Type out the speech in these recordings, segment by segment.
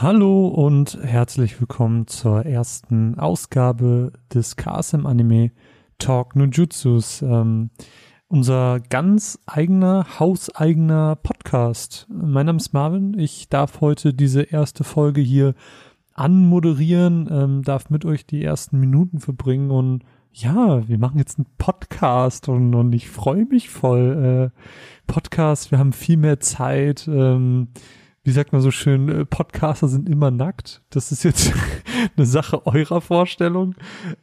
Hallo und herzlich willkommen zur ersten Ausgabe des KSM Anime Talk No Jutsus. Ähm, unser ganz eigener, hauseigener Podcast. Mein Name ist Marvin. Ich darf heute diese erste Folge hier anmoderieren, ähm, darf mit euch die ersten Minuten verbringen und ja, wir machen jetzt einen Podcast und, und ich freue mich voll. Äh, Podcast, wir haben viel mehr Zeit. Ähm, wie sagt man so schön, äh, Podcaster sind immer nackt. Das ist jetzt eine Sache eurer Vorstellung.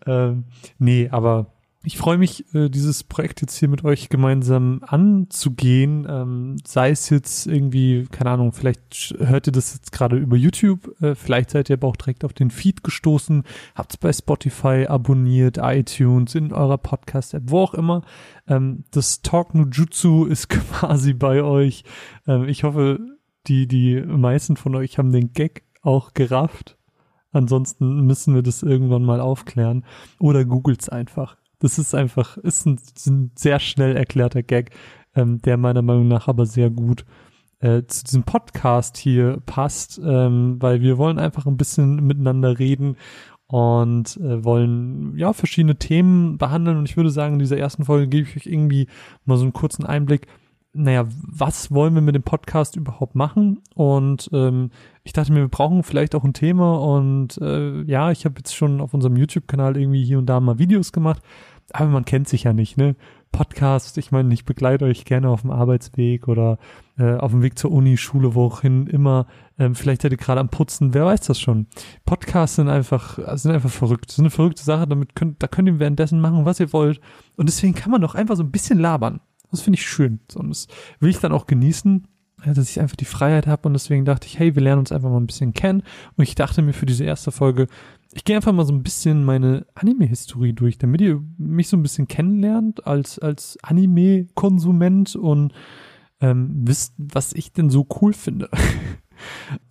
Ähm, nee, aber ich freue mich, äh, dieses Projekt jetzt hier mit euch gemeinsam anzugehen. Ähm, sei es jetzt irgendwie, keine Ahnung, vielleicht hört ihr das jetzt gerade über YouTube, äh, vielleicht seid ihr aber auch direkt auf den Feed gestoßen, habt es bei Spotify abonniert, iTunes, in eurer Podcast-App, wo auch immer. Ähm, das Talk No Jutsu ist quasi bei euch. Ähm, ich hoffe, die, die meisten von euch haben den Gag auch gerafft. Ansonsten müssen wir das irgendwann mal aufklären. Oder googelt's einfach. Das ist einfach, ist ein, ein sehr schnell erklärter Gag, ähm, der meiner Meinung nach aber sehr gut äh, zu diesem Podcast hier passt, ähm, weil wir wollen einfach ein bisschen miteinander reden und äh, wollen ja verschiedene Themen behandeln und ich würde sagen, in dieser ersten Folge gebe ich euch irgendwie mal so einen kurzen Einblick, naja, was wollen wir mit dem Podcast überhaupt machen? Und ähm, ich dachte mir, wir brauchen vielleicht auch ein Thema. Und äh, ja, ich habe jetzt schon auf unserem YouTube-Kanal irgendwie hier und da mal Videos gemacht, aber man kennt sich ja nicht, ne? Podcast, ich meine, ich begleite euch gerne auf dem Arbeitsweg oder äh, auf dem Weg zur Uni, Schule, wohin immer. Ähm, vielleicht seid ihr gerade am Putzen, wer weiß das schon. Podcasts sind einfach, sind einfach verrückt. Das ist eine verrückte Sache, damit könnt, da könnt ihr währenddessen machen, was ihr wollt. Und deswegen kann man doch einfach so ein bisschen labern. Das finde ich schön. Und das will ich dann auch genießen, dass ich einfach die Freiheit habe. Und deswegen dachte ich, hey, wir lernen uns einfach mal ein bisschen kennen. Und ich dachte mir für diese erste Folge, ich gehe einfach mal so ein bisschen meine Anime-Historie durch, damit ihr mich so ein bisschen kennenlernt als, als Anime-Konsument und ähm, wisst, was ich denn so cool finde.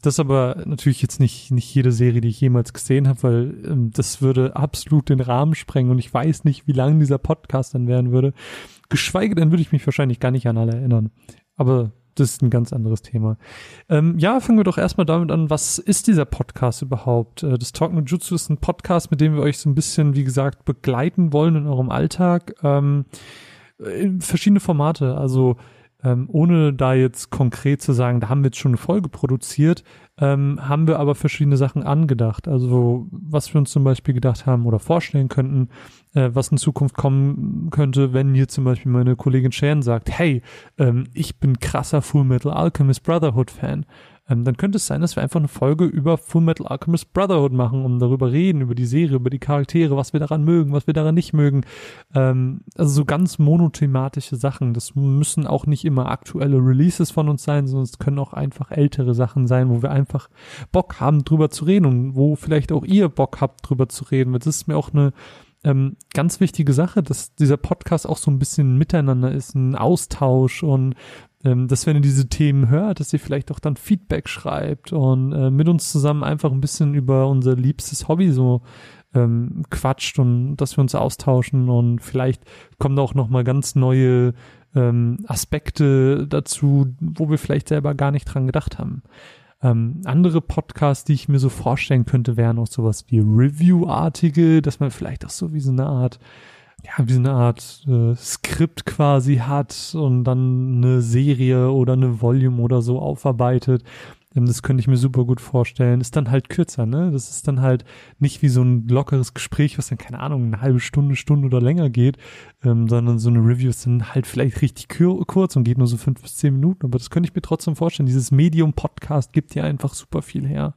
Das aber natürlich jetzt nicht, nicht jede Serie, die ich jemals gesehen habe, weil ähm, das würde absolut den Rahmen sprengen und ich weiß nicht, wie lang dieser Podcast dann werden würde. Geschweige denn würde ich mich wahrscheinlich gar nicht an alle erinnern. Aber das ist ein ganz anderes Thema. Ähm, ja, fangen wir doch erstmal damit an, was ist dieser Podcast überhaupt? Äh, das Talk No Jutsu ist ein Podcast, mit dem wir euch so ein bisschen, wie gesagt, begleiten wollen in eurem Alltag. Ähm, verschiedene Formate, also ähm, ohne da jetzt konkret zu sagen, da haben wir jetzt schon eine Folge produziert, ähm, haben wir aber verschiedene Sachen angedacht. Also was wir uns zum Beispiel gedacht haben oder vorstellen könnten, äh, was in Zukunft kommen könnte, wenn hier zum Beispiel meine Kollegin Sharon sagt, hey, ähm, ich bin krasser Full Metal Alchemist Brotherhood Fan ähm, dann könnte es sein, dass wir einfach eine Folge über Full Metal Alchemist Brotherhood machen, um darüber reden, über die Serie, über die Charaktere, was wir daran mögen, was wir daran nicht mögen. Ähm, also so ganz monothematische Sachen. Das müssen auch nicht immer aktuelle Releases von uns sein, sondern es können auch einfach ältere Sachen sein, wo wir einfach Bock haben, drüber zu reden und wo vielleicht auch ihr Bock habt, drüber zu reden. Das ist mir auch eine ähm, ganz wichtige Sache, dass dieser Podcast auch so ein bisschen miteinander ist, ein Austausch und ähm, dass wenn ihr diese Themen hört, dass ihr vielleicht auch dann Feedback schreibt und äh, mit uns zusammen einfach ein bisschen über unser liebstes Hobby so ähm, quatscht und dass wir uns austauschen und vielleicht kommen da auch noch mal ganz neue ähm, Aspekte dazu, wo wir vielleicht selber gar nicht dran gedacht haben. Ähm, andere Podcasts, die ich mir so vorstellen könnte, wären auch sowas wie Review-artige, dass man vielleicht auch so wie so eine Art ja, wie so eine Art äh, Skript quasi hat und dann eine Serie oder eine Volume oder so aufarbeitet. Ähm, das könnte ich mir super gut vorstellen. Ist dann halt kürzer, ne? Das ist dann halt nicht wie so ein lockeres Gespräch, was dann, keine Ahnung, eine halbe Stunde, Stunde oder länger geht, ähm, sondern so eine Review ist dann halt vielleicht richtig kurz und geht nur so fünf bis zehn Minuten. Aber das könnte ich mir trotzdem vorstellen. Dieses Medium-Podcast gibt ja einfach super viel her.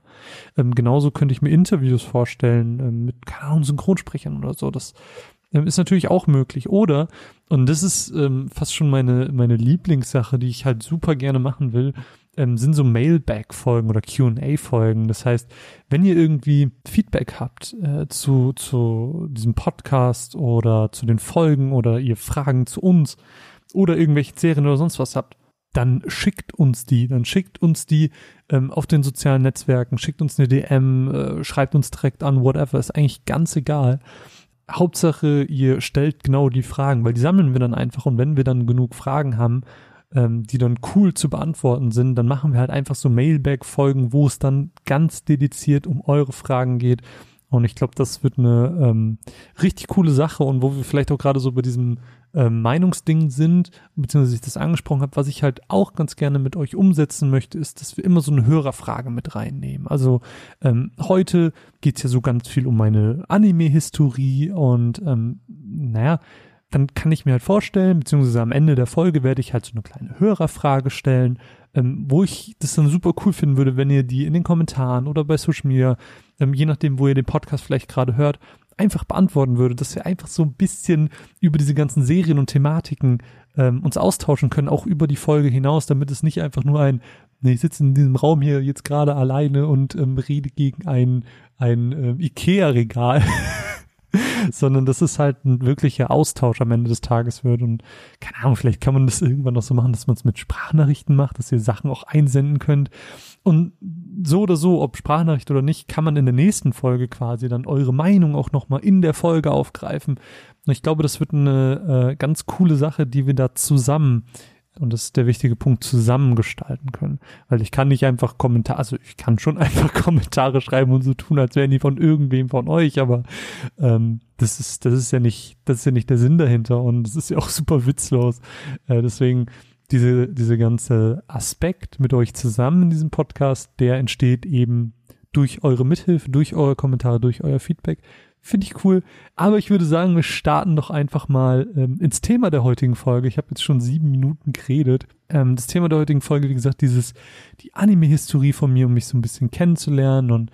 Ähm, genauso könnte ich mir Interviews vorstellen ähm, mit, keine Ahnung, Synchronsprechern oder so. Das ist natürlich auch möglich. Oder, und das ist ähm, fast schon meine, meine Lieblingssache, die ich halt super gerne machen will, ähm, sind so Mailback-Folgen oder QA-Folgen. Das heißt, wenn ihr irgendwie Feedback habt äh, zu, zu diesem Podcast oder zu den Folgen oder ihr Fragen zu uns oder irgendwelche Serien oder sonst was habt, dann schickt uns die, dann schickt uns die ähm, auf den sozialen Netzwerken, schickt uns eine DM, äh, schreibt uns direkt an, whatever, ist eigentlich ganz egal. Hauptsache, ihr stellt genau die Fragen, weil die sammeln wir dann einfach und wenn wir dann genug Fragen haben, ähm, die dann cool zu beantworten sind, dann machen wir halt einfach so Mailback-Folgen, wo es dann ganz dediziert um eure Fragen geht. Und ich glaube, das wird eine ähm, richtig coole Sache und wo wir vielleicht auch gerade so bei diesem äh, Meinungsding sind, beziehungsweise ich das angesprochen habe, was ich halt auch ganz gerne mit euch umsetzen möchte, ist, dass wir immer so eine Hörerfrage mit reinnehmen. Also ähm, heute geht's ja so ganz viel um meine Anime-Historie und ähm, naja, dann kann ich mir halt vorstellen, beziehungsweise am Ende der Folge werde ich halt so eine kleine Hörerfrage stellen, ähm, wo ich das dann super cool finden würde, wenn ihr die in den Kommentaren oder bei Social Media, ähm, je nachdem, wo ihr den Podcast vielleicht gerade hört, einfach beantworten würde, dass wir einfach so ein bisschen über diese ganzen Serien und Thematiken ähm, uns austauschen können, auch über die Folge hinaus, damit es nicht einfach nur ein, nee, ich sitze in diesem Raum hier jetzt gerade alleine und ähm, rede gegen ein, ein äh, Ikea-Regal sondern dass es halt ein wirklicher Austausch am Ende des Tages wird. Und keine Ahnung, vielleicht kann man das irgendwann noch so machen, dass man es mit Sprachnachrichten macht, dass ihr Sachen auch einsenden könnt. Und so oder so, ob Sprachnachricht oder nicht, kann man in der nächsten Folge quasi dann eure Meinung auch nochmal in der Folge aufgreifen. Und ich glaube, das wird eine äh, ganz coole Sache, die wir da zusammen und das ist der wichtige Punkt, zusammengestalten können. Weil ich kann nicht einfach Kommentare, also ich kann schon einfach Kommentare schreiben und so tun, als wären die von irgendwem von euch, aber ähm, das ist, das ist ja nicht, das ist ja nicht der Sinn dahinter und das ist ja auch super witzlos. Äh, deswegen diese, diese ganze Aspekt mit euch zusammen in diesem Podcast, der entsteht eben durch eure Mithilfe, durch eure Kommentare, durch euer Feedback. Finde ich cool. Aber ich würde sagen, wir starten doch einfach mal ähm, ins Thema der heutigen Folge. Ich habe jetzt schon sieben Minuten geredet. Ähm, das Thema der heutigen Folge, wie gesagt, dieses, die Anime-Historie von mir, um mich so ein bisschen kennenzulernen. Und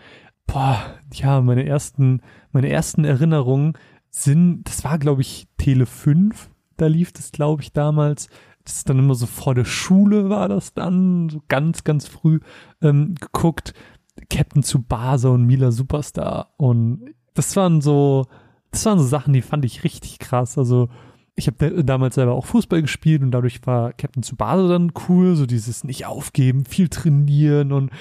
boah, ja, meine ersten, meine ersten Erinnerungen sind, das war, glaube ich, Tele 5. Da lief das, glaube ich, damals. Das ist dann immer so vor der Schule war das dann, so ganz, ganz früh ähm, geguckt. Captain Tsubasa und Mila Superstar. Und das waren so, das waren so Sachen, die fand ich richtig krass. Also ich habe damals selber auch Fußball gespielt und dadurch war Captain Tsubasa dann cool, so dieses nicht aufgeben, viel trainieren und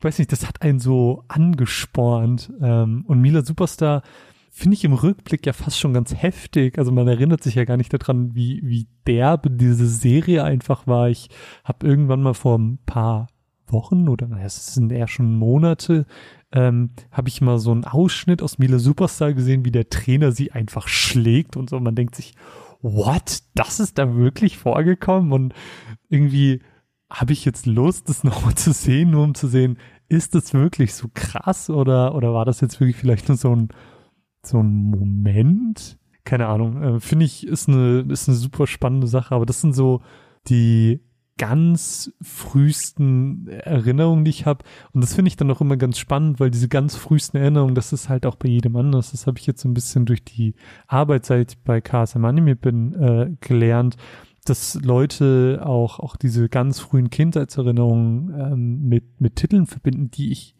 weiß nicht, das hat einen so angespornt. Ähm, und Mila Superstar finde ich im Rückblick ja fast schon ganz heftig. Also man erinnert sich ja gar nicht daran, wie, wie derbe diese Serie einfach war. Ich habe irgendwann mal vor ein paar Wochen oder naja, es sind eher schon Monate, ähm, habe ich mal so einen Ausschnitt aus Miele Superstar gesehen, wie der Trainer sie einfach schlägt und so. Und man denkt sich, what? Das ist da wirklich vorgekommen? Und irgendwie habe ich jetzt Lust, das nochmal zu sehen, nur um zu sehen, ist das wirklich so krass oder, oder war das jetzt wirklich vielleicht nur so ein, so ein Moment? Keine Ahnung. Äh, Finde ich, ist eine, ist eine super spannende Sache, aber das sind so die ganz frühesten Erinnerungen, die ich habe. Und das finde ich dann auch immer ganz spannend, weil diese ganz frühesten Erinnerungen, das ist halt auch bei jedem anders. Das habe ich jetzt so ein bisschen durch die Arbeit, seit ich bei KSM Anime bin, äh, gelernt, dass Leute auch, auch diese ganz frühen Kindheitserinnerungen ähm, mit, mit Titeln verbinden, die ich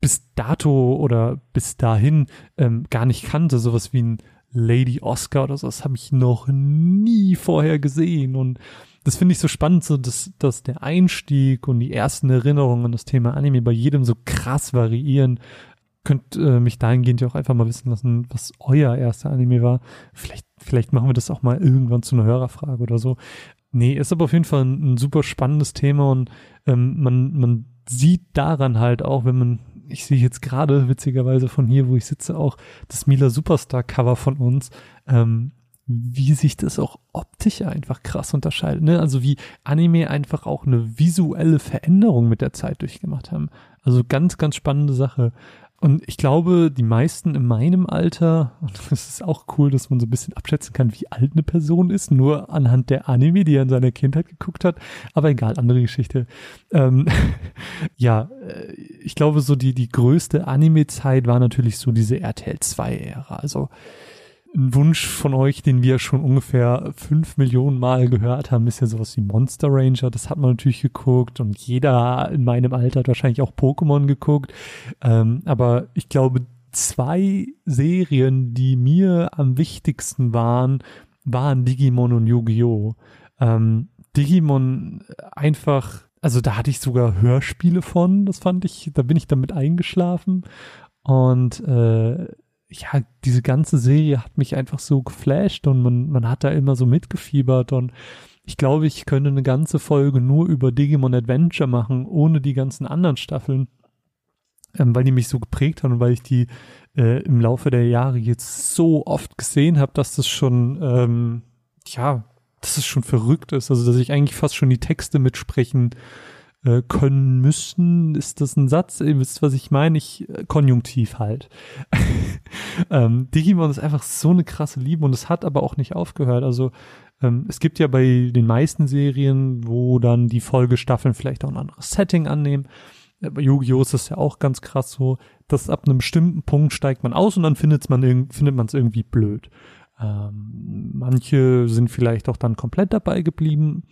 bis dato oder bis dahin ähm, gar nicht kannte. Sowas wie ein Lady Oscar oder so, das habe ich noch nie vorher gesehen. Und das finde ich so spannend, so dass, dass der Einstieg und die ersten Erinnerungen an das Thema Anime bei jedem so krass variieren. Könnt äh, mich dahingehend ja auch einfach mal wissen lassen, was euer erster Anime war. Vielleicht, vielleicht machen wir das auch mal irgendwann zu einer Hörerfrage oder so. Nee, ist aber auf jeden Fall ein, ein super spannendes Thema und ähm, man, man sieht daran halt auch, wenn man, ich sehe jetzt gerade witzigerweise von hier, wo ich sitze, auch das Mila Superstar Cover von uns. Ähm, wie sich das auch optisch einfach krass unterscheidet. Ne? Also wie Anime einfach auch eine visuelle Veränderung mit der Zeit durchgemacht haben. Also ganz, ganz spannende Sache. Und ich glaube, die meisten in meinem Alter, und das ist auch cool, dass man so ein bisschen abschätzen kann, wie alt eine Person ist, nur anhand der Anime, die er in seiner Kindheit geguckt hat. Aber egal, andere Geschichte. Ähm, ja, äh, ich glaube, so die, die größte Anime-Zeit war natürlich so diese RTL 2-Ära. Also ein Wunsch von euch, den wir schon ungefähr fünf Millionen Mal gehört haben, ist ja sowas wie Monster Ranger. Das hat man natürlich geguckt und jeder in meinem Alter hat wahrscheinlich auch Pokémon geguckt. Ähm, aber ich glaube, zwei Serien, die mir am wichtigsten waren, waren Digimon und Yu-Gi-Oh! Ähm, Digimon einfach, also da hatte ich sogar Hörspiele von, das fand ich, da bin ich damit eingeschlafen. Und äh, ja, diese ganze Serie hat mich einfach so geflasht und man, man hat da immer so mitgefiebert und ich glaube, ich könnte eine ganze Folge nur über Digimon Adventure machen, ohne die ganzen anderen Staffeln, ähm, weil die mich so geprägt haben und weil ich die äh, im Laufe der Jahre jetzt so oft gesehen habe, dass das schon, ähm, ja, dass es schon verrückt ist. Also, dass ich eigentlich fast schon die Texte mitsprechen äh, können müssen. Ist das ein Satz? Ihr wisst, was ich meine? Ich, äh, konjunktiv halt. ähm, Digimon ist einfach so eine krasse Liebe und es hat aber auch nicht aufgehört. Also, ähm, es gibt ja bei den meisten Serien, wo dann die Folgestaffeln vielleicht auch ein anderes Setting annehmen. Äh, bei Yu-Gi-Oh! ist das ja auch ganz krass so, dass ab einem bestimmten Punkt steigt man aus und dann findet man findet man es irgendwie blöd. Ähm, manche sind vielleicht auch dann komplett dabei geblieben.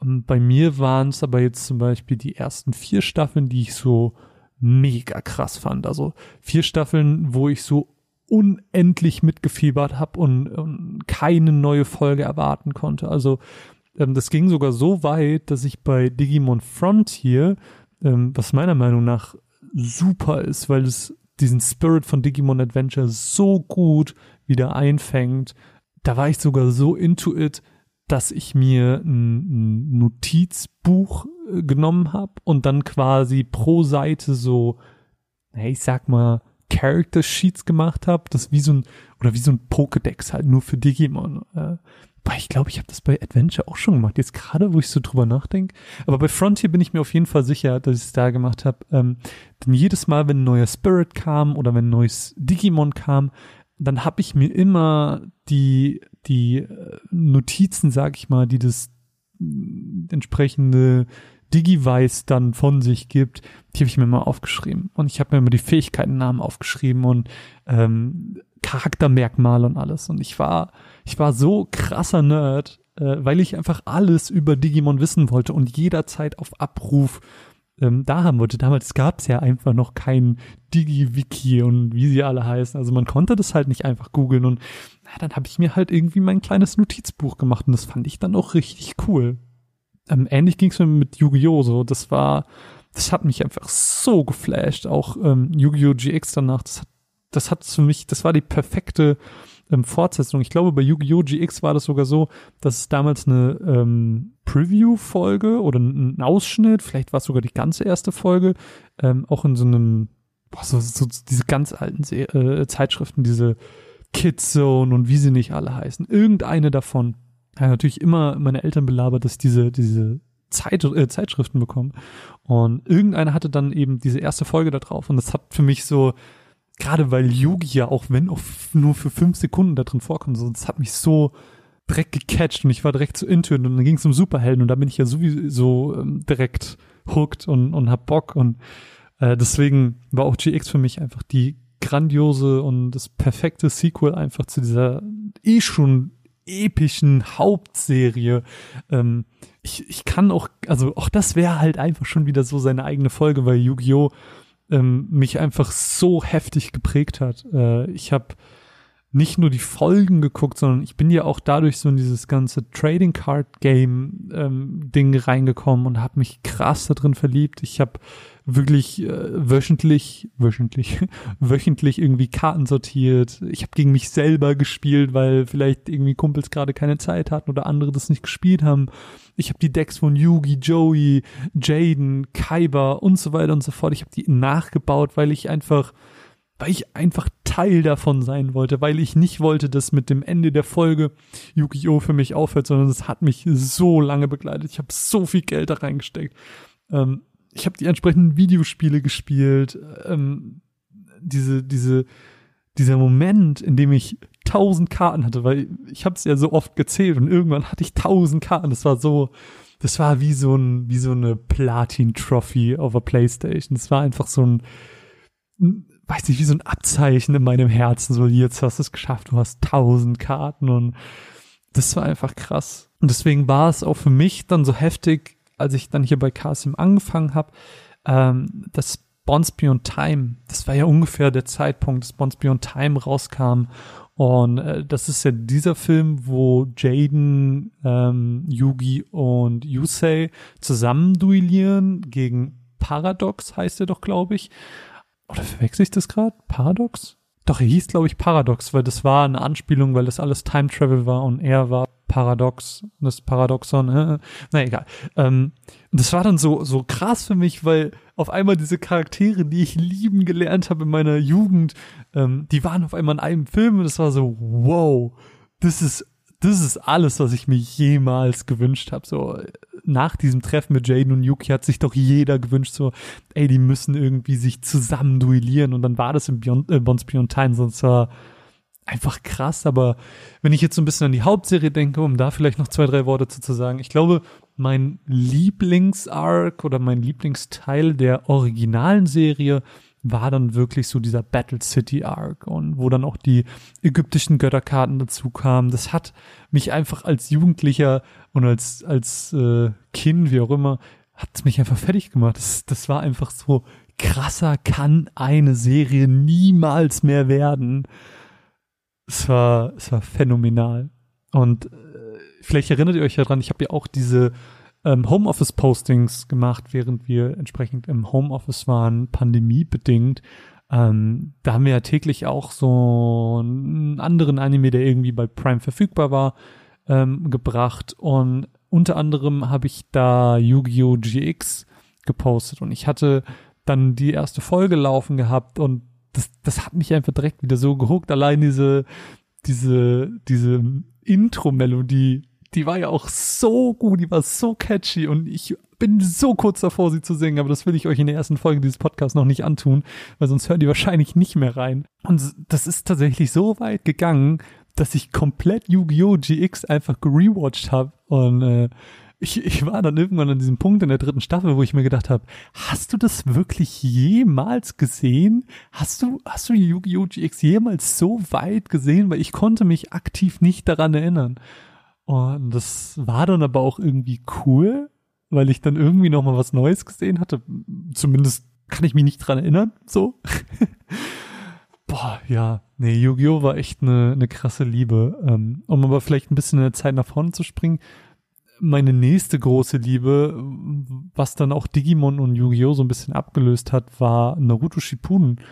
Bei mir waren es aber jetzt zum Beispiel die ersten vier Staffeln, die ich so mega krass fand. Also vier Staffeln, wo ich so unendlich mitgefiebert habe und, und, keine neue Folge erwarten konnte. Also ähm, das ging sogar so weit, dass ich bei Digimon Frontier, ähm, was meiner Meinung nach super ist, weil es diesen Spirit von Digimon Adventure so gut wieder einfängt. Da war ich sogar so into it, dass ich mir ein, Notizbuch äh, genommen habe und dann quasi pro Seite so, ich sag mal, Character Sheets gemacht habe, das wie so ein oder wie so ein Pokédex halt nur für Digimon. Äh, ich glaube, ich habe das bei Adventure auch schon gemacht. Jetzt gerade, wo ich so drüber nachdenke. Aber bei Frontier bin ich mir auf jeden Fall sicher, dass ich es da gemacht habe. Ähm, denn jedes Mal, wenn ein neuer Spirit kam oder wenn ein neues Digimon kam, dann habe ich mir immer die, die äh, Notizen, sag ich mal, die das mm, entsprechende Digivice dann von sich gibt, die habe ich mir mal aufgeschrieben. Und ich habe mir immer die Fähigkeitennamen aufgeschrieben und ähm, Charaktermerkmale und alles. Und ich war, ich war so krasser Nerd, äh, weil ich einfach alles über Digimon wissen wollte und jederzeit auf Abruf ähm, da haben wollte. Damals gab es ja einfach noch kein Digi-Wiki und wie sie alle heißen. Also man konnte das halt nicht einfach googeln und na, dann habe ich mir halt irgendwie mein kleines Notizbuch gemacht und das fand ich dann auch richtig cool. Ähm, ähnlich ging es mir mit Yu-Gi-Oh! so. Das war, das hat mich einfach so geflasht. Auch ähm, Yu-Gi-Oh! GX danach, das hat, das hat für mich, das war die perfekte ähm, Fortsetzung. Ich glaube, bei Yu-Gi-Oh! GX war das sogar so, dass es damals eine ähm, Preview-Folge oder ein Ausschnitt, vielleicht war es sogar die ganze erste Folge, ähm, auch in so einem, boah, so, so diese ganz alten Se äh, Zeitschriften, diese Kidzone und wie sie nicht alle heißen. Irgendeine davon. Ja, natürlich immer meine Eltern belabert, dass diese, diese Zeit, äh, Zeitschriften bekommen. Und irgendeiner hatte dann eben diese erste Folge da drauf. Und das hat für mich so, gerade weil Yugi ja auch wenn auch nur für fünf Sekunden da drin vorkommt, so, das hat mich so direkt gecatcht und ich war direkt so into und dann ging es um Superhelden und da bin ich ja sowieso ähm, direkt hooked und, und hab Bock und äh, deswegen war auch GX für mich einfach die grandiose und das perfekte Sequel einfach zu dieser eh schon epischen Hauptserie. Ähm, ich, ich kann auch, also auch das wäre halt einfach schon wieder so seine eigene Folge, weil Yu-Gi-Oh! Ähm, mich einfach so heftig geprägt hat. Äh, ich habe nicht nur die Folgen geguckt, sondern ich bin ja auch dadurch so in dieses ganze Trading Card Game ähm, Ding reingekommen und habe mich krass da drin verliebt. Ich habe wirklich äh, wöchentlich, wöchentlich, wöchentlich irgendwie Karten sortiert. Ich habe gegen mich selber gespielt, weil vielleicht irgendwie Kumpels gerade keine Zeit hatten oder andere das nicht gespielt haben. Ich habe die Decks von Yugi, Joey, Jaden, Kaiba und so weiter und so fort. Ich habe die nachgebaut, weil ich einfach weil ich einfach Teil davon sein wollte, weil ich nicht wollte, dass mit dem Ende der Folge Yu-Gi-Oh! für mich aufhört, sondern es hat mich so lange begleitet. Ich habe so viel Geld da reingesteckt. Ähm, ich habe die entsprechenden Videospiele gespielt. Ähm, diese, diese, dieser Moment, in dem ich tausend Karten hatte, weil ich habe es ja so oft gezählt und irgendwann hatte ich tausend Karten. Das war so, das war wie so ein, wie so eine Platin-Trophy auf der Playstation. Das war einfach so ein, weiß nicht, wie so ein Abzeichen in meinem Herzen, so jetzt hast du es geschafft, du hast tausend Karten und das war einfach krass. Und deswegen war es auch für mich dann so heftig, als ich dann hier bei Kasim angefangen habe, ähm, das Bonds Beyond Time, das war ja ungefähr der Zeitpunkt, dass Bonds Beyond Time rauskam. Und äh, das ist ja dieser Film, wo Jaden, ähm, Yugi und Yusei zusammen duellieren gegen Paradox, heißt er doch, glaube ich. Oder verwechsel ich das gerade? Paradox? doch, er hieß, glaube ich, Paradox, weil das war eine Anspielung, weil das alles Time Travel war und er war Paradox, das Paradoxon, äh, na egal. Ähm, das war dann so, so krass für mich, weil auf einmal diese Charaktere, die ich lieben gelernt habe in meiner Jugend, ähm, die waren auf einmal in einem Film und das war so, wow, das ist, das ist alles, was ich mir jemals gewünscht habe. So, nach diesem Treffen mit Jaden und Yuki hat sich doch jeder gewünscht, so, ey, die müssen irgendwie sich zusammen duellieren. Und dann war das im Beyond, äh, Bonds Beyond Time, sonst war einfach krass, aber wenn ich jetzt so ein bisschen an die Hauptserie denke, um da vielleicht noch zwei, drei Worte zu, zu sagen, ich glaube, mein Lieblingsarc oder mein Lieblingsteil der originalen Serie war dann wirklich so dieser Battle City Arc und wo dann auch die ägyptischen Götterkarten dazu kamen. Das hat mich einfach als Jugendlicher und als, als äh, Kind, wie auch immer, hat mich einfach fertig gemacht. Das, das war einfach so krasser kann eine Serie niemals mehr werden. Es war, es war phänomenal. Und äh, vielleicht erinnert ihr euch ja dran, ich habe ja auch diese ähm, Homeoffice-Postings gemacht, während wir entsprechend im Homeoffice waren, pandemiebedingt. Ähm, da haben wir ja täglich auch so einen anderen Anime, der irgendwie bei Prime verfügbar war, ähm, gebracht. Und unter anderem habe ich da Yu-Gi-Oh! GX gepostet. Und ich hatte dann die erste Folge laufen gehabt und das, das hat mich einfach direkt wieder so gehuckt. Allein diese, diese, diese Intro-Melodie, die war ja auch so gut, die war so catchy und ich bin so kurz davor, sie zu singen, aber das will ich euch in der ersten Folge dieses Podcasts noch nicht antun, weil sonst hören die wahrscheinlich nicht mehr rein. Und das ist tatsächlich so weit gegangen, dass ich komplett Yu-Gi-Oh! GX einfach gerewatcht habe und äh, ich, ich war dann irgendwann an diesem Punkt in der dritten Staffel, wo ich mir gedacht habe, hast du das wirklich jemals gesehen? Hast du, hast du Yu-Gi-Oh! GX jemals so weit gesehen? Weil ich konnte mich aktiv nicht daran erinnern. Und das war dann aber auch irgendwie cool, weil ich dann irgendwie noch mal was Neues gesehen hatte. Zumindest kann ich mich nicht dran erinnern, so. Boah, ja, nee, Yu-Gi-Oh! war echt eine, eine krasse Liebe. Ähm, um aber vielleicht ein bisschen in der Zeit nach vorne zu springen, meine nächste große Liebe, was dann auch Digimon und Yu-Gi-Oh! so ein bisschen abgelöst hat, war Naruto Shippuden.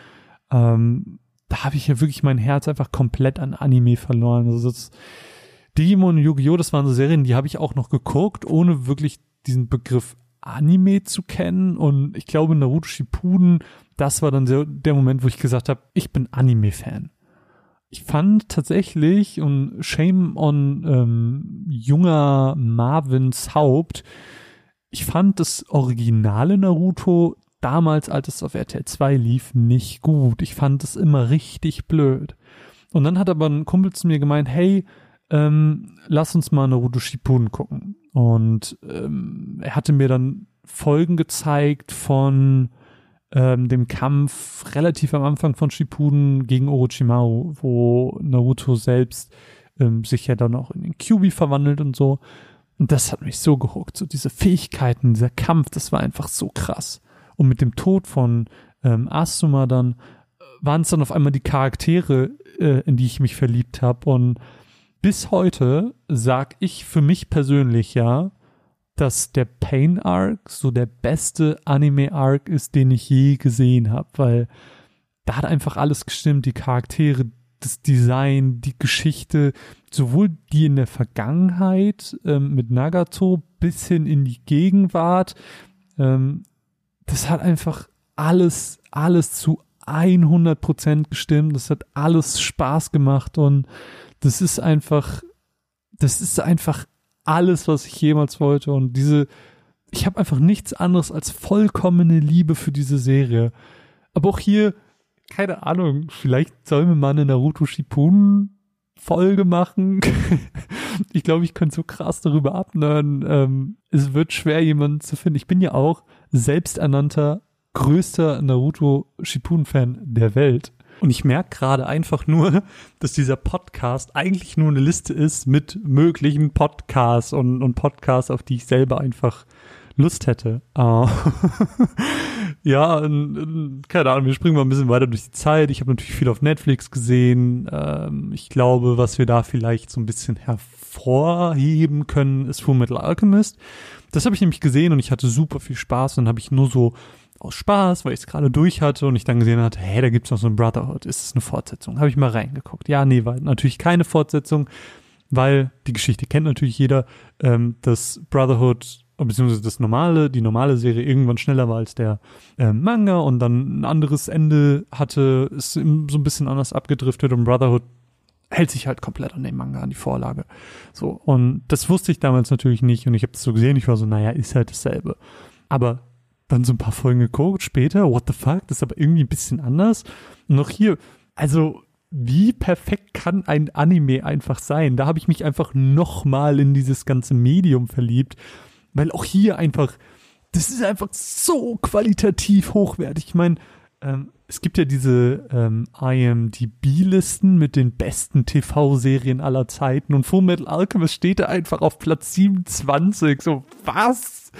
Ähm, da habe ich ja wirklich mein Herz einfach komplett an Anime verloren. Also das, Digimon und Yu-Gi-Oh! das waren so Serien, die habe ich auch noch geguckt, ohne wirklich diesen Begriff Anime zu kennen. Und ich glaube, Naruto Shippuden, das war dann der, Moment, wo ich gesagt habe, ich bin Anime-Fan ich fand tatsächlich, und Shame on ähm, junger Marvins Haupt, ich fand das originale Naruto damals, als es auf RTL 2 lief, nicht gut. Ich fand es immer richtig blöd. Und dann hat aber ein Kumpel zu mir gemeint, hey, ähm, lass uns mal Naruto Shippuden gucken. Und ähm, er hatte mir dann Folgen gezeigt von ähm, dem Kampf relativ am Anfang von Shippuden gegen Orochimaru, wo Naruto selbst ähm, sich ja dann auch in den Kyubi verwandelt und so. Und das hat mich so gehuckt, so diese Fähigkeiten, dieser Kampf, das war einfach so krass. Und mit dem Tod von ähm, Asuma dann äh, waren es dann auf einmal die Charaktere, äh, in die ich mich verliebt habe. Und bis heute sag ich für mich persönlich ja, dass der Pain Arc so der beste Anime Arc ist, den ich je gesehen habe, weil da hat einfach alles gestimmt, die Charaktere, das Design, die Geschichte, sowohl die in der Vergangenheit ähm, mit Nagato bis hin in die Gegenwart. Ähm, das hat einfach alles, alles zu 100 Prozent gestimmt. Das hat alles Spaß gemacht und das ist einfach, das ist einfach alles, was ich jemals wollte. Und diese, ich habe einfach nichts anderes als vollkommene Liebe für diese Serie. Aber auch hier, keine Ahnung, vielleicht sollen wir mal eine Naruto Shippuden Folge machen. ich glaube, ich könnte so krass darüber abnörden. Ähm, es wird schwer, jemanden zu finden. Ich bin ja auch selbsternannter größter Naruto Shippuden Fan der Welt. Und ich merke gerade einfach nur, dass dieser Podcast eigentlich nur eine Liste ist mit möglichen Podcasts und, und Podcasts, auf die ich selber einfach Lust hätte. Uh, ja, keine Ahnung, wir springen mal ein bisschen weiter durch die Zeit. Ich habe natürlich viel auf Netflix gesehen. Ähm, ich glaube, was wir da vielleicht so ein bisschen hervorheben können, ist Full Metal Alchemist. Das habe ich nämlich gesehen und ich hatte super viel Spaß. Und habe ich nur so aus Spaß, weil ich es gerade durch hatte und ich dann gesehen hatte, hey, da gibt's noch so ein Brotherhood, ist es eine Fortsetzung? Habe ich mal reingeguckt. Ja, nee, war natürlich keine Fortsetzung, weil die Geschichte kennt natürlich jeder, ähm, das Brotherhood beziehungsweise das normale, die normale Serie irgendwann schneller war als der äh, Manga und dann ein anderes Ende hatte, ist so ein bisschen anders abgedriftet und Brotherhood hält sich halt komplett an den Manga, an die Vorlage. So, und das wusste ich damals natürlich nicht und ich habe das so gesehen, ich war so, naja, ist halt dasselbe. Aber dann so ein paar Folgen geguckt, später, what the fuck, das ist aber irgendwie ein bisschen anders. Und noch hier, also wie perfekt kann ein Anime einfach sein? Da habe ich mich einfach nochmal in dieses ganze Medium verliebt, weil auch hier einfach, das ist einfach so qualitativ hochwertig. Ich meine, ähm, es gibt ja diese ähm, IMDb-Listen mit den besten TV-Serien aller Zeiten und Full Metal Alchemist steht da einfach auf Platz 27. So, was?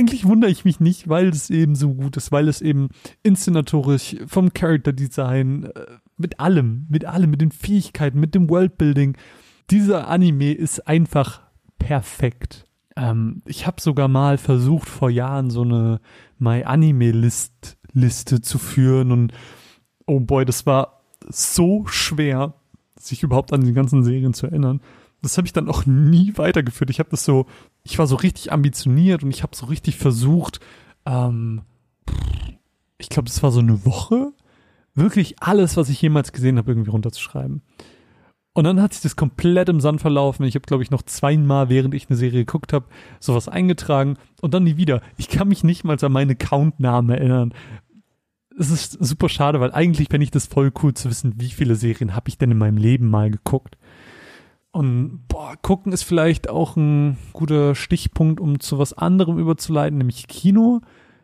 Eigentlich wundere ich mich nicht, weil es eben so gut ist, weil es eben inszenatorisch vom Character Design, äh, mit allem, mit allem, mit den Fähigkeiten, mit dem Worldbuilding, dieser Anime ist einfach perfekt. Ähm, ich habe sogar mal versucht, vor Jahren so eine My Anime List Liste zu führen und oh boy, das war so schwer, sich überhaupt an die ganzen Serien zu erinnern. Das habe ich dann auch nie weitergeführt. Ich habe das so ich war so richtig ambitioniert und ich habe so richtig versucht, ähm, ich glaube, das war so eine Woche, wirklich alles, was ich jemals gesehen habe, irgendwie runterzuschreiben. Und dann hat sich das komplett im Sand verlaufen. Ich habe, glaube ich, noch zweimal, während ich eine Serie geguckt habe, sowas eingetragen und dann nie wieder. Ich kann mich nicht mal an meinen Accountnamen erinnern. Es ist super schade, weil eigentlich fände ich das voll cool zu wissen, wie viele Serien habe ich denn in meinem Leben mal geguckt. Und boah, gucken ist vielleicht auch ein guter Stichpunkt, um zu was anderem überzuleiten, nämlich Kino.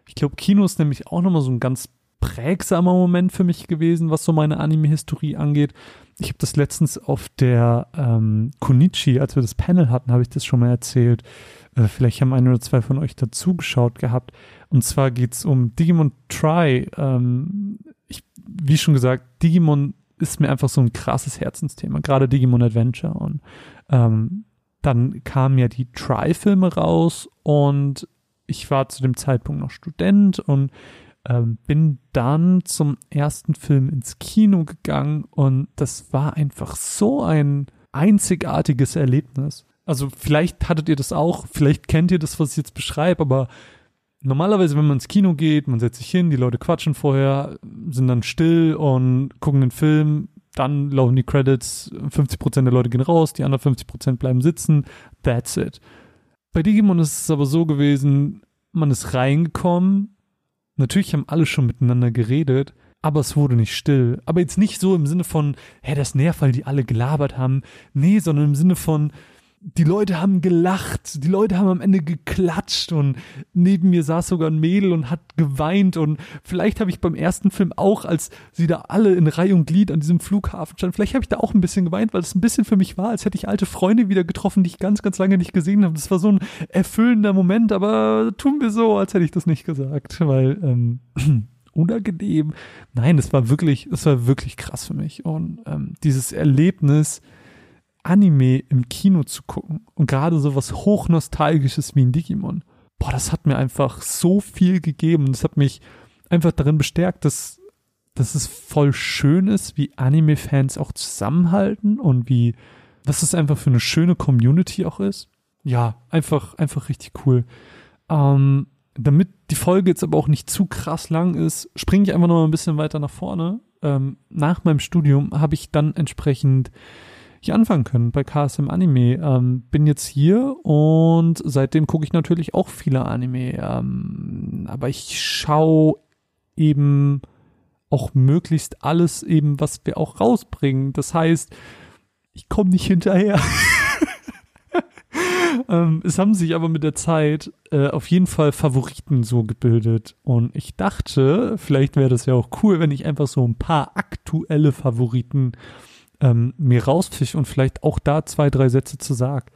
Ich glaube, Kino ist nämlich auch nochmal so ein ganz prägsamer Moment für mich gewesen, was so meine Anime-Historie angeht. Ich habe das letztens auf der ähm, Konichi, als wir das Panel hatten, habe ich das schon mal erzählt. Äh, vielleicht haben ein oder zwei von euch dazugeschaut gehabt. Und zwar geht's um Digimon Try. Ähm, ich, wie schon gesagt, Digimon ist mir einfach so ein krasses Herzensthema, gerade Digimon Adventure. Und ähm, dann kamen ja die Try-Filme raus und ich war zu dem Zeitpunkt noch Student und ähm, bin dann zum ersten Film ins Kino gegangen und das war einfach so ein einzigartiges Erlebnis. Also vielleicht hattet ihr das auch, vielleicht kennt ihr das, was ich jetzt beschreibe, aber normalerweise, wenn man ins Kino geht, man setzt sich hin, die Leute quatschen vorher, sind dann still und gucken den Film, dann laufen die Credits, 50% der Leute gehen raus, die anderen 50% bleiben sitzen, that's it. Bei Digimon ist es aber so gewesen, man ist reingekommen, natürlich haben alle schon miteinander geredet, aber es wurde nicht still. Aber jetzt nicht so im Sinne von, hä, das nervt, weil die alle gelabert haben. Nee, sondern im Sinne von, die Leute haben gelacht, die Leute haben am Ende geklatscht und neben mir saß sogar ein Mädel und hat geweint und vielleicht habe ich beim ersten Film auch, als sie da alle in Reihe und Glied an diesem Flughafen standen, vielleicht habe ich da auch ein bisschen geweint, weil es ein bisschen für mich war, als hätte ich alte Freunde wieder getroffen, die ich ganz, ganz lange nicht gesehen habe. Das war so ein erfüllender Moment, aber tun wir so, als hätte ich das nicht gesagt, weil ähm, unangenehm. Nein, es war wirklich, es war wirklich krass für mich und ähm, dieses Erlebnis, Anime im Kino zu gucken und gerade so was hochnostalgisches wie ein Digimon, boah, das hat mir einfach so viel gegeben. Das hat mich einfach darin bestärkt, dass, dass es voll schön ist, wie Anime-Fans auch zusammenhalten und wie, was es einfach für eine schöne Community auch ist. Ja, einfach, einfach richtig cool. Ähm, damit die Folge jetzt aber auch nicht zu krass lang ist, springe ich einfach noch mal ein bisschen weiter nach vorne. Ähm, nach meinem Studium habe ich dann entsprechend hier anfangen können bei KSM Anime. Ähm, bin jetzt hier und seitdem gucke ich natürlich auch viele Anime. Ähm, aber ich schaue eben auch möglichst alles eben, was wir auch rausbringen. Das heißt, ich komme nicht hinterher. ähm, es haben sich aber mit der Zeit äh, auf jeden Fall Favoriten so gebildet. Und ich dachte, vielleicht wäre das ja auch cool, wenn ich einfach so ein paar aktuelle Favoriten ähm, mir rausfische und vielleicht auch da zwei, drei Sätze zu sag.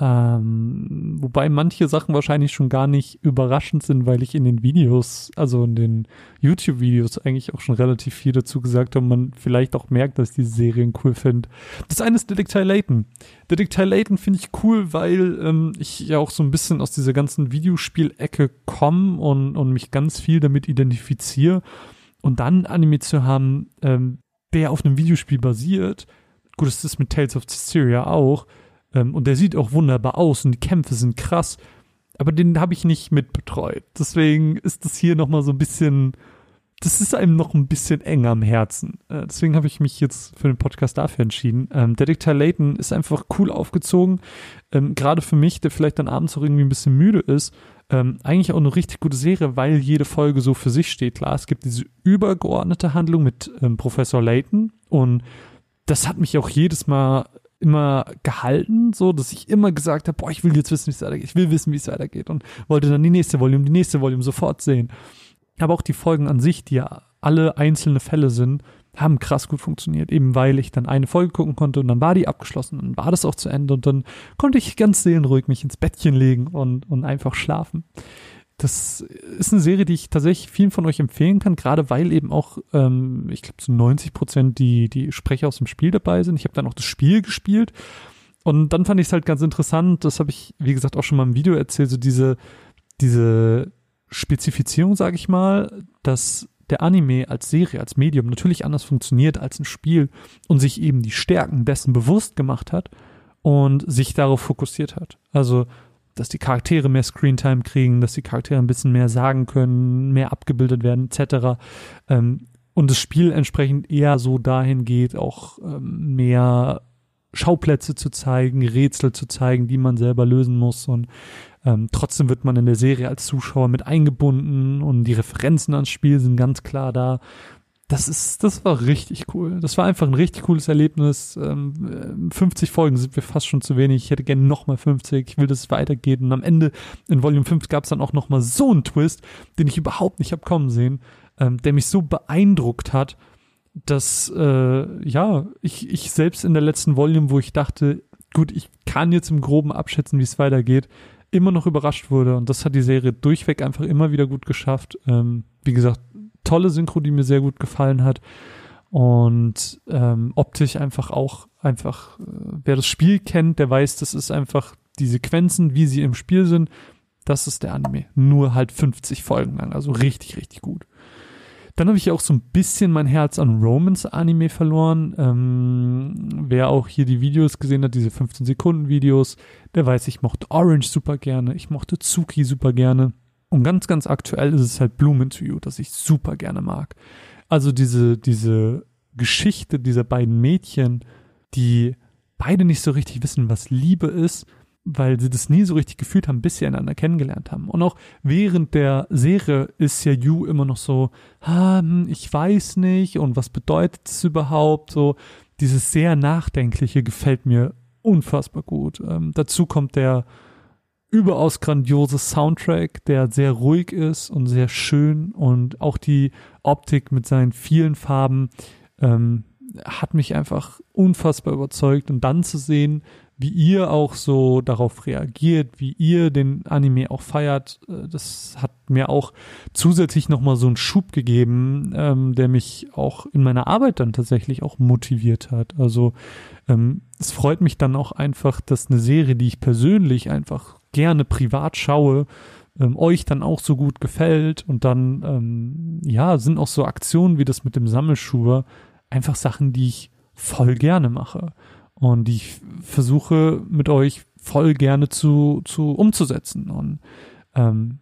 Ähm, wobei manche Sachen wahrscheinlich schon gar nicht überraschend sind, weil ich in den Videos, also in den YouTube-Videos eigentlich auch schon relativ viel dazu gesagt habe und man vielleicht auch merkt, dass ich diese Serien cool finde. Das eine ist Detektiv Layton. Detektiv Layton finde ich cool, weil ähm, ich ja auch so ein bisschen aus dieser ganzen Videospielecke komme und, und mich ganz viel damit identifiziere. Und dann Anime zu haben, ähm, der auf einem Videospiel basiert, gut, das ist mit Tales of Systeria auch, ähm, und der sieht auch wunderbar aus und die Kämpfe sind krass. Aber den habe ich nicht mitbetreut. Deswegen ist das hier nochmal so ein bisschen, das ist einem noch ein bisschen enger am Herzen. Äh, deswegen habe ich mich jetzt für den Podcast dafür entschieden. Ähm, Detektiv Layton ist einfach cool aufgezogen. Ähm, Gerade für mich, der vielleicht dann abends auch irgendwie ein bisschen müde ist. Ähm, eigentlich auch eine richtig gute Serie, weil jede Folge so für sich steht. Klar, es gibt diese übergeordnete Handlung mit ähm, Professor Layton und das hat mich auch jedes Mal immer gehalten, so dass ich immer gesagt habe, boah, ich will jetzt wissen, wie es weitergeht, ich will wissen, wie es weitergeht und wollte dann die nächste Volume, die nächste Volume sofort sehen. Aber auch die Folgen an sich, die ja alle einzelne Fälle sind, haben krass gut funktioniert, eben weil ich dann eine Folge gucken konnte und dann war die abgeschlossen, dann war das auch zu Ende und dann konnte ich ganz seelenruhig mich ins Bettchen legen und, und einfach schlafen. Das ist eine Serie, die ich tatsächlich vielen von euch empfehlen kann, gerade weil eben auch, ähm, ich glaube, so 90 Prozent die, die Sprecher aus dem Spiel dabei sind. Ich habe dann auch das Spiel gespielt und dann fand ich es halt ganz interessant, das habe ich, wie gesagt, auch schon mal im Video erzählt, so diese, diese Spezifizierung, sage ich mal, dass der Anime als Serie, als Medium natürlich anders funktioniert als ein Spiel und sich eben die Stärken dessen bewusst gemacht hat und sich darauf fokussiert hat. Also dass die Charaktere mehr Screentime kriegen, dass die Charaktere ein bisschen mehr sagen können, mehr abgebildet werden, etc. Ähm, und das Spiel entsprechend eher so dahin geht, auch ähm, mehr Schauplätze zu zeigen, Rätsel zu zeigen, die man selber lösen muss. Und ähm, trotzdem wird man in der Serie als Zuschauer mit eingebunden und die Referenzen ans Spiel sind ganz klar da das ist, das war richtig cool. Das war einfach ein richtig cooles Erlebnis. Ähm, 50 Folgen sind wir fast schon zu wenig. Ich hätte gerne nochmal 50. Ich will, dass es weitergeht. Und am Ende in Volume 5 gab es dann auch nochmal so einen Twist, den ich überhaupt nicht hab kommen sehen, ähm, der mich so beeindruckt hat, dass, äh, ja, ich, ich selbst in der letzten Volume, wo ich dachte, gut, ich kann jetzt im Groben abschätzen, wie es weitergeht, immer noch überrascht wurde. Und das hat die Serie durchweg einfach immer wieder gut geschafft. Ähm, wie gesagt, tolle Synchro, die mir sehr gut gefallen hat. Und ähm, optisch einfach auch einfach, äh, wer das Spiel kennt, der weiß, das ist einfach die Sequenzen, wie sie im Spiel sind. Das ist der Anime. Nur halt 50 Folgen lang. Also richtig, richtig gut. Dann habe ich auch so ein bisschen mein Herz an Romans Anime verloren. Ähm, wer auch hier die Videos gesehen hat, diese 15 Sekunden Videos, der weiß, ich mochte Orange super gerne. Ich mochte Tsuki super gerne. Und ganz, ganz aktuell ist es halt Bloom to You, das ich super gerne mag. Also diese, diese Geschichte dieser beiden Mädchen, die beide nicht so richtig wissen, was Liebe ist, weil sie das nie so richtig gefühlt haben, bis sie einander kennengelernt haben. Und auch während der Serie ist ja Yu immer noch so, ah, ich weiß nicht und was bedeutet es überhaupt? So dieses sehr nachdenkliche gefällt mir unfassbar gut. Ähm, dazu kommt der überaus grandiose Soundtrack, der sehr ruhig ist und sehr schön und auch die Optik mit seinen vielen Farben ähm, hat mich einfach unfassbar überzeugt und dann zu sehen, wie ihr auch so darauf reagiert, wie ihr den Anime auch feiert, äh, das hat mir auch zusätzlich nochmal so einen Schub gegeben, ähm, der mich auch in meiner Arbeit dann tatsächlich auch motiviert hat. Also ähm, es freut mich dann auch einfach, dass eine Serie, die ich persönlich einfach gerne privat schaue, ähm, euch dann auch so gut gefällt und dann, ähm, ja, sind auch so Aktionen wie das mit dem Sammelschuber einfach Sachen, die ich voll gerne mache und ich versuche mit euch voll gerne zu, zu umzusetzen und ähm,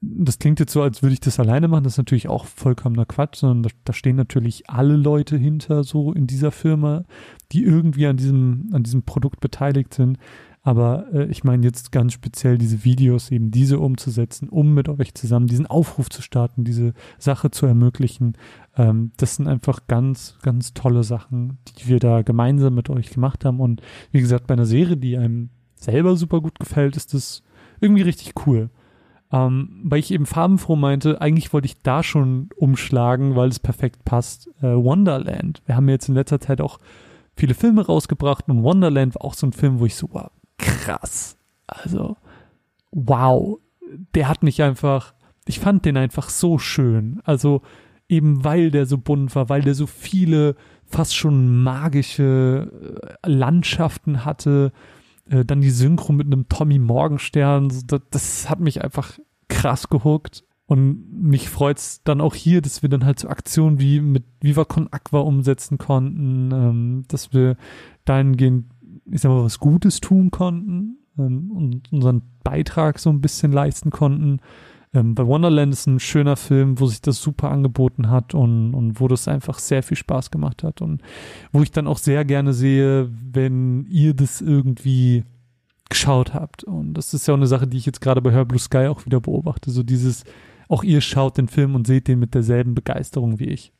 das klingt jetzt so, als würde ich das alleine machen. Das ist natürlich auch vollkommener Quatsch, sondern da, da, stehen natürlich alle Leute hinter so in dieser Firma, die irgendwie an diesem, an diesem Produkt beteiligt sind. Aber äh, ich meine jetzt ganz speziell diese Videos, eben diese umzusetzen, um mit euch zusammen diesen Aufruf zu starten, diese Sache zu ermöglichen. Ähm, das sind einfach ganz, ganz tolle Sachen, die wir da gemeinsam mit euch gemacht haben. Und wie gesagt, bei einer Serie, die einem selber super gut gefällt, ist das irgendwie richtig cool. Ähm, weil ich eben farbenfroh meinte, eigentlich wollte ich da schon umschlagen, weil es perfekt passt. Äh, Wonderland. Wir haben jetzt in letzter Zeit auch viele Filme rausgebracht und Wonderland war auch so ein Film, wo ich so, wow, krass. Also, wow. Der hat mich einfach, ich fand den einfach so schön. Also, eben weil der so bunt war, weil der so viele fast schon magische äh, Landschaften hatte. Äh, dann die Synchro mit einem Tommy Morgenstern. Das, hat mich einfach krass gehuckt. Und mich freut's dann auch hier, dass wir dann halt so Aktionen wie mit Viva Con Aqua umsetzen konnten, ähm, dass wir dahingehend, ich sag mal, was Gutes tun konnten ähm, und unseren Beitrag so ein bisschen leisten konnten. Ähm, bei Wonderland ist ein schöner Film, wo sich das super angeboten hat und, und wo das einfach sehr viel Spaß gemacht hat und wo ich dann auch sehr gerne sehe, wenn ihr das irgendwie geschaut habt. Und das ist ja auch eine Sache, die ich jetzt gerade bei Her Blue Sky auch wieder beobachte. So dieses, auch ihr schaut den Film und seht den mit derselben Begeisterung wie ich.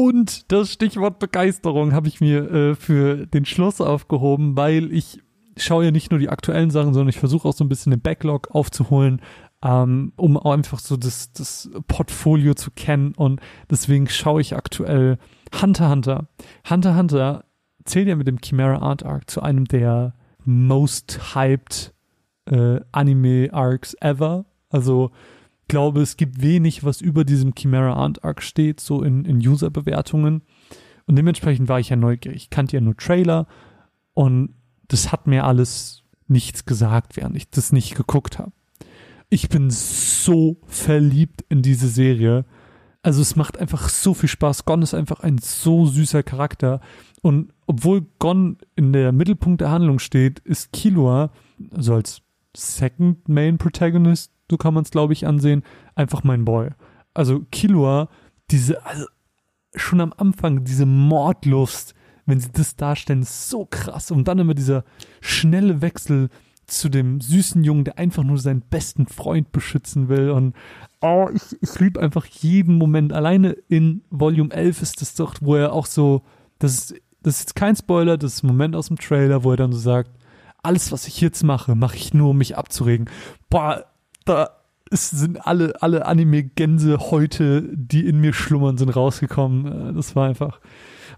Und das Stichwort Begeisterung habe ich mir äh, für den Schluss aufgehoben, weil ich schaue ja nicht nur die aktuellen Sachen, sondern ich versuche auch so ein bisschen den Backlog aufzuholen, ähm, um auch einfach so das, das Portfolio zu kennen. Und deswegen schaue ich aktuell Hunter Hunter. Hunter Hunter zählt ja mit dem Chimera Art Arc zu einem der most hyped äh, Anime Arcs ever. Also glaube, es gibt wenig, was über diesem Chimera Ant Arc steht, so in, in User-Bewertungen. Und dementsprechend war ich ja neugierig. Ich kannte ja nur Trailer und das hat mir alles nichts gesagt, während ich das nicht geguckt habe. Ich bin so verliebt in diese Serie. Also es macht einfach so viel Spaß. Gon ist einfach ein so süßer Charakter. Und obwohl Gon in der Mittelpunkt der Handlung steht, ist Killua, also als Second Main Protagonist, so kann man es, glaube ich, ansehen, einfach mein Boy. Also Killua, diese, also schon am Anfang, diese Mordlust, wenn sie das darstellen, ist so krass. Und dann immer dieser schnelle Wechsel zu dem süßen Jungen, der einfach nur seinen besten Freund beschützen will. Und oh, ich, ich liebe einfach jeden Moment. Alleine in Volume 11 ist das doch, wo er auch so, das ist, das ist jetzt kein Spoiler, das ist ein Moment aus dem Trailer, wo er dann so sagt, alles, was ich jetzt mache, mache ich nur, um mich abzuregen. Boah, da sind alle, alle Anime-Gänse heute, die in mir schlummern, sind rausgekommen. Äh, das war einfach,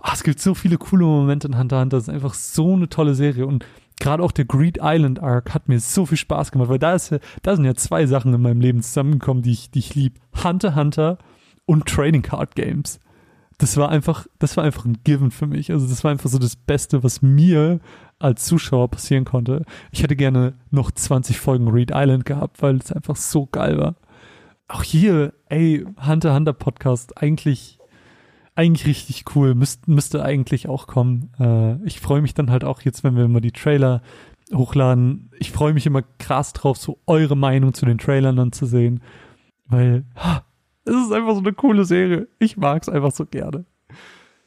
ach, es gibt so viele coole Momente in Hunter Hunter. Das ist einfach so eine tolle Serie. Und gerade auch der Greed Island Arc hat mir so viel Spaß gemacht, weil da ist ja, da sind ja zwei Sachen in meinem Leben zusammengekommen, die ich, die ich lieb. Hunter Hunter und Trading Card Games. Das war einfach, das war einfach ein Given für mich. Also das war einfach so das Beste, was mir als Zuschauer passieren konnte. Ich hätte gerne noch 20 Folgen Reed Island gehabt, weil es einfach so geil war. Auch hier, ey, Hunter Hunter Podcast, eigentlich, eigentlich richtig cool. Müsst, müsste eigentlich auch kommen. Äh, ich freue mich dann halt auch jetzt, wenn wir immer die Trailer hochladen. Ich freue mich immer krass drauf, so eure Meinung zu den Trailern dann zu sehen. Weil, es ist einfach so eine coole Serie. Ich mag es einfach so gerne.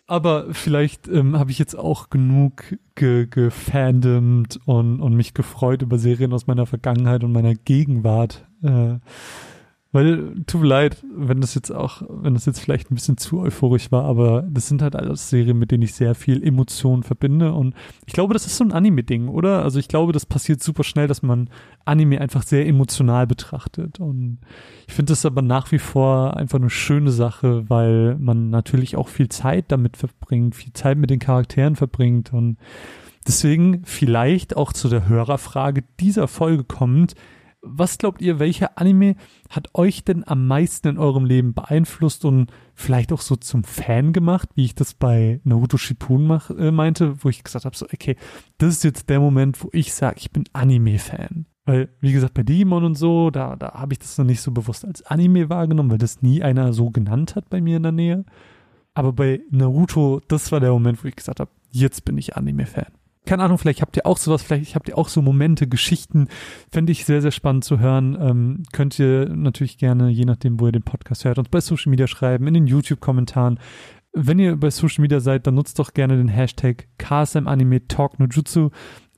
Aber vielleicht ähm, habe ich jetzt auch genug ge gefandomt und, und mich gefreut über Serien aus meiner Vergangenheit und meiner Gegenwart. Äh, weil, tut mir leid, wenn das jetzt auch, wenn das jetzt vielleicht ein bisschen zu euphorisch war, aber das sind halt alles Serien, mit denen ich sehr viel Emotionen verbinde. Und ich glaube, das ist so ein Anime-Ding, oder? Also ich glaube, das passiert super schnell, dass man Anime einfach sehr emotional betrachtet. Und ich finde das aber nach wie vor einfach eine schöne Sache, weil man natürlich auch viel Zeit damit verbringt, viel Zeit mit den Charakteren verbringt. Und deswegen vielleicht auch zu der Hörerfrage dieser Folge kommt, was glaubt ihr, welcher Anime hat euch denn am meisten in eurem Leben beeinflusst und vielleicht auch so zum Fan gemacht, wie ich das bei Naruto Shippuden mach, äh, meinte, wo ich gesagt habe, so, okay, das ist jetzt der Moment, wo ich sage, ich bin Anime-Fan. Weil, wie gesagt, bei Digimon und so, da, da habe ich das noch nicht so bewusst als Anime wahrgenommen, weil das nie einer so genannt hat bei mir in der Nähe. Aber bei Naruto, das war der Moment, wo ich gesagt habe, jetzt bin ich Anime-Fan keine Ahnung, vielleicht habt ihr auch sowas, vielleicht habt ihr auch so Momente, Geschichten. Fände ich sehr, sehr spannend zu hören. Ähm, könnt ihr natürlich gerne, je nachdem, wo ihr den Podcast hört, uns bei Social Media schreiben, in den YouTube-Kommentaren. Wenn ihr bei Social Media seid, dann nutzt doch gerne den Hashtag KSM Anime Talk No Jutsu.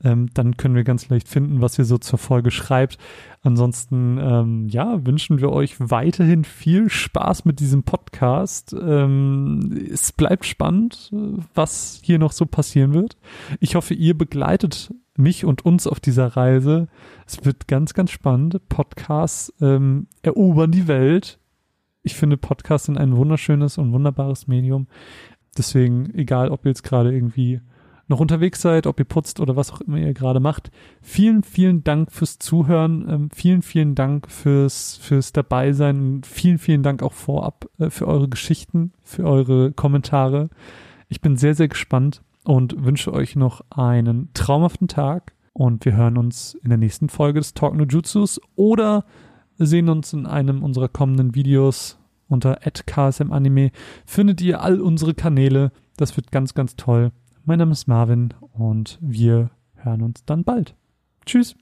Ähm, dann können wir ganz leicht finden, was ihr so zur Folge schreibt. Ansonsten, ähm, ja, wünschen wir euch weiterhin viel Spaß mit diesem Podcast. Ähm, es bleibt spannend, was hier noch so passieren wird. Ich hoffe, ihr begleitet mich und uns auf dieser Reise. Es wird ganz, ganz spannend. Podcasts ähm, erobern die Welt. Ich finde Podcasts sind ein wunderschönes und wunderbares Medium. Deswegen, egal ob ihr jetzt gerade irgendwie noch unterwegs seid, ob ihr putzt oder was auch immer ihr gerade macht. Vielen, vielen Dank fürs Zuhören. Ähm, vielen, vielen Dank fürs, fürs Dabeisein. Vielen, vielen Dank auch vorab äh, für eure Geschichten, für eure Kommentare. Ich bin sehr, sehr gespannt und wünsche euch noch einen traumhaften Tag. Und wir hören uns in der nächsten Folge des Talk No Jutsus oder sehen uns in einem unserer kommenden Videos unter @ksmanime. Findet ihr all unsere Kanäle. Das wird ganz, ganz toll. Mein Name ist Marvin und wir hören uns dann bald. Tschüss.